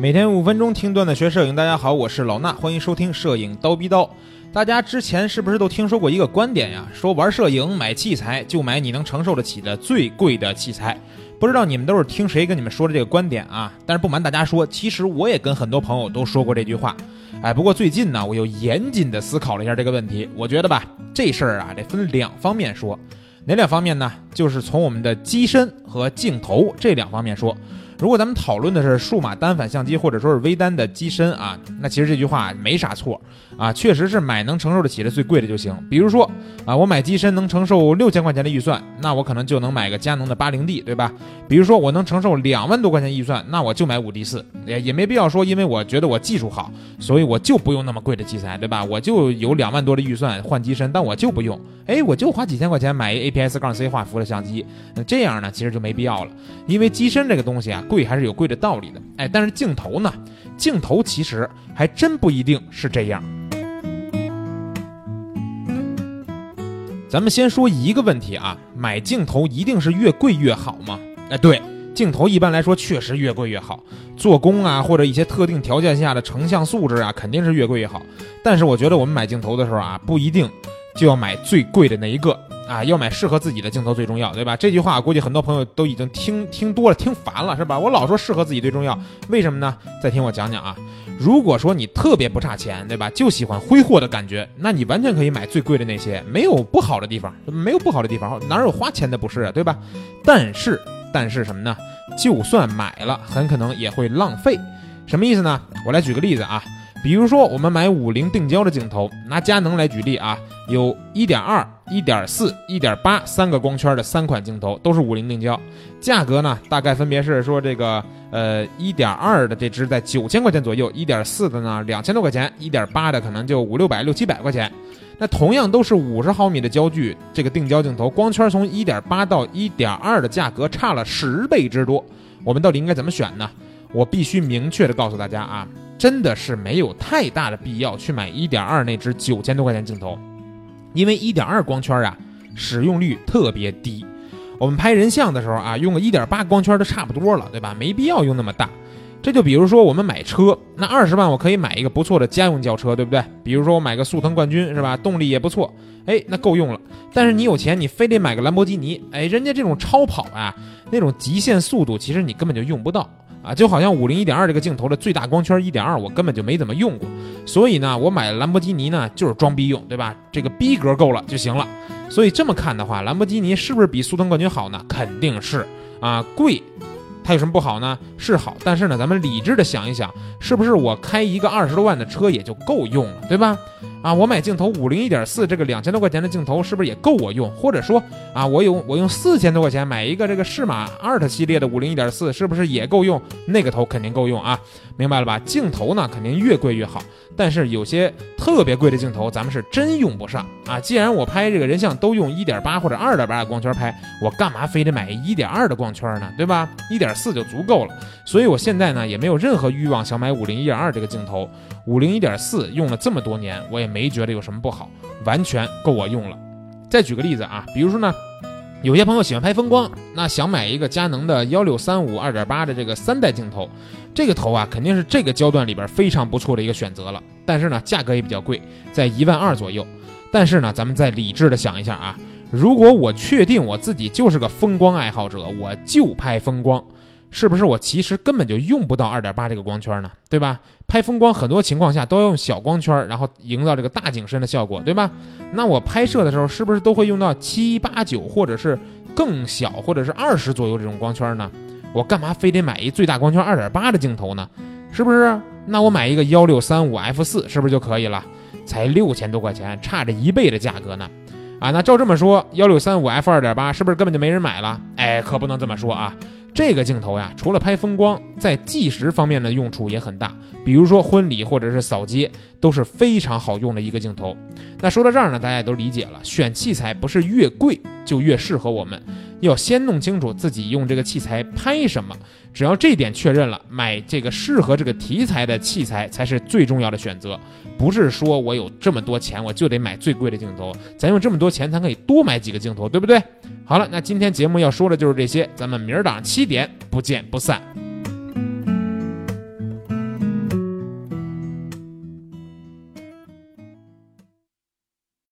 每天五分钟听段子学摄影，大家好，我是老衲，欢迎收听摄影刀逼刀。大家之前是不是都听说过一个观点呀？说玩摄影买器材就买你能承受得起的最贵的器材。不知道你们都是听谁跟你们说的这个观点啊？但是不瞒大家说，其实我也跟很多朋友都说过这句话。哎，不过最近呢，我又严谨的思考了一下这个问题。我觉得吧，这事儿啊得分两方面说。哪两方面呢？就是从我们的机身和镜头这两方面说。如果咱们讨论的是数码单反相机或者说是微单的机身啊，那其实这句话没啥错啊，确实是买能承受得起的最贵的就行。比如说啊，我买机身能承受六千块钱的预算，那我可能就能买个佳能的八零 D，对吧？比如说我能承受两万多块钱预算，那我就买五 D 四，也也没必要说因为我觉得我技术好，所以我就不用那么贵的器材，对吧？我就有两万多的预算换机身，但我就不用，哎，我就花几千块钱买一 APS 杠 C 画幅的相机，那这样呢，其实就没必要了，因为机身这个东西啊。贵还是有贵的道理的，哎，但是镜头呢？镜头其实还真不一定是这样。咱们先说一个问题啊，买镜头一定是越贵越好吗？哎，对，镜头一般来说确实越贵越好，做工啊或者一些特定条件下的成像素质啊，肯定是越贵越好。但是我觉得我们买镜头的时候啊，不一定就要买最贵的那一个。啊，要买适合自己的镜头最重要，对吧？这句话估计很多朋友都已经听听多了，听烦了，是吧？我老说适合自己最重要，为什么呢？再听我讲讲啊。如果说你特别不差钱，对吧？就喜欢挥霍的感觉，那你完全可以买最贵的那些，没有不好的地方，没有不好的地方，哪有花钱的不是啊，对吧？但是，但是什么呢？就算买了，很可能也会浪费。什么意思呢？我来举个例子啊。比如说，我们买五零定焦的镜头，拿佳能来举例啊，有1.2、1.4、1.8三个光圈的三款镜头，都是五零定焦，价格呢大概分别是说这个呃1.2的这支在九千块钱左右，1.4的呢两千多块钱，1.8的可能就五六百六七百块钱。那同样都是五十毫米的焦距，这个定焦镜头光圈从1.8到1.2的价格差了十倍之多，我们到底应该怎么选呢？我必须明确的告诉大家啊。真的是没有太大的必要去买一点二那只九千多块钱镜头，因为一点二光圈啊使用率特别低。我们拍人像的时候啊，用个一点八光圈都差不多了，对吧？没必要用那么大。这就比如说我们买车，那二十万我可以买一个不错的家用轿车，对不对？比如说我买个速腾冠军是吧？动力也不错，哎，那够用了。但是你有钱，你非得买个兰博基尼，哎，人家这种超跑啊，那种极限速度，其实你根本就用不到。啊，就好像五零一点二这个镜头的最大光圈一点二，我根本就没怎么用过，所以呢，我买兰博基尼呢就是装逼用，对吧？这个逼格够了就行了。所以这么看的话，兰博基尼是不是比速腾冠军好呢？肯定是啊，贵。它有什么不好呢？是好，但是呢，咱们理智的想一想，是不是我开一个二十多万的车也就够用了，对吧？啊，我买镜头五零一点四这个两千多块钱的镜头，是不是也够我用？或者说啊，我有我用四千多块钱买一个这个适马 Art 系列的五零一点四，是不是也够用？那个头肯定够用啊，明白了吧？镜头呢，肯定越贵越好。但是有些特别贵的镜头，咱们是真用不上啊。既然我拍这个人像都用一点八或者二点八的光圈拍，我干嘛非得买一点二的光圈呢？对吧？一点四就足够了。所以我现在呢也没有任何欲望想买五零一点二这个镜头。五零一点四用了这么多年，我也没觉得有什么不好，完全够我用了。再举个例子啊，比如说呢，有些朋友喜欢拍风光，那想买一个佳能的幺六三五二点八的这个三代镜头。这个头啊，肯定是这个焦段里边非常不错的一个选择了，但是呢，价格也比较贵，在一万二左右。但是呢，咱们再理智的想一下啊，如果我确定我自己就是个风光爱好者，我就拍风光，是不是我其实根本就用不到二点八这个光圈呢？对吧？拍风光很多情况下都要用小光圈，然后营造这个大景深的效果，对吧？那我拍摄的时候是不是都会用到七八九或者是更小或者是二十左右这种光圈呢？我干嘛非得买一最大光圈二点八的镜头呢？是不是？那我买一个幺六三五 f 四是不是就可以了？才六千多块钱，差着一倍的价格呢！啊，那照这么说，幺六三五 f 二点八是不是根本就没人买了？哎，可不能这么说啊！这个镜头呀，除了拍风光，在计时方面的用处也很大，比如说婚礼或者是扫街，都是非常好用的一个镜头。那说到这儿呢，大家也都理解了，选器材不是越贵就越适合我们。要先弄清楚自己用这个器材拍什么，只要这点确认了，买这个适合这个题材的器材才是最重要的选择。不是说我有这么多钱，我就得买最贵的镜头，咱用这么多钱，咱可以多买几个镜头，对不对？好了，那今天节目要说的就是这些，咱们明儿早上七点不见不散。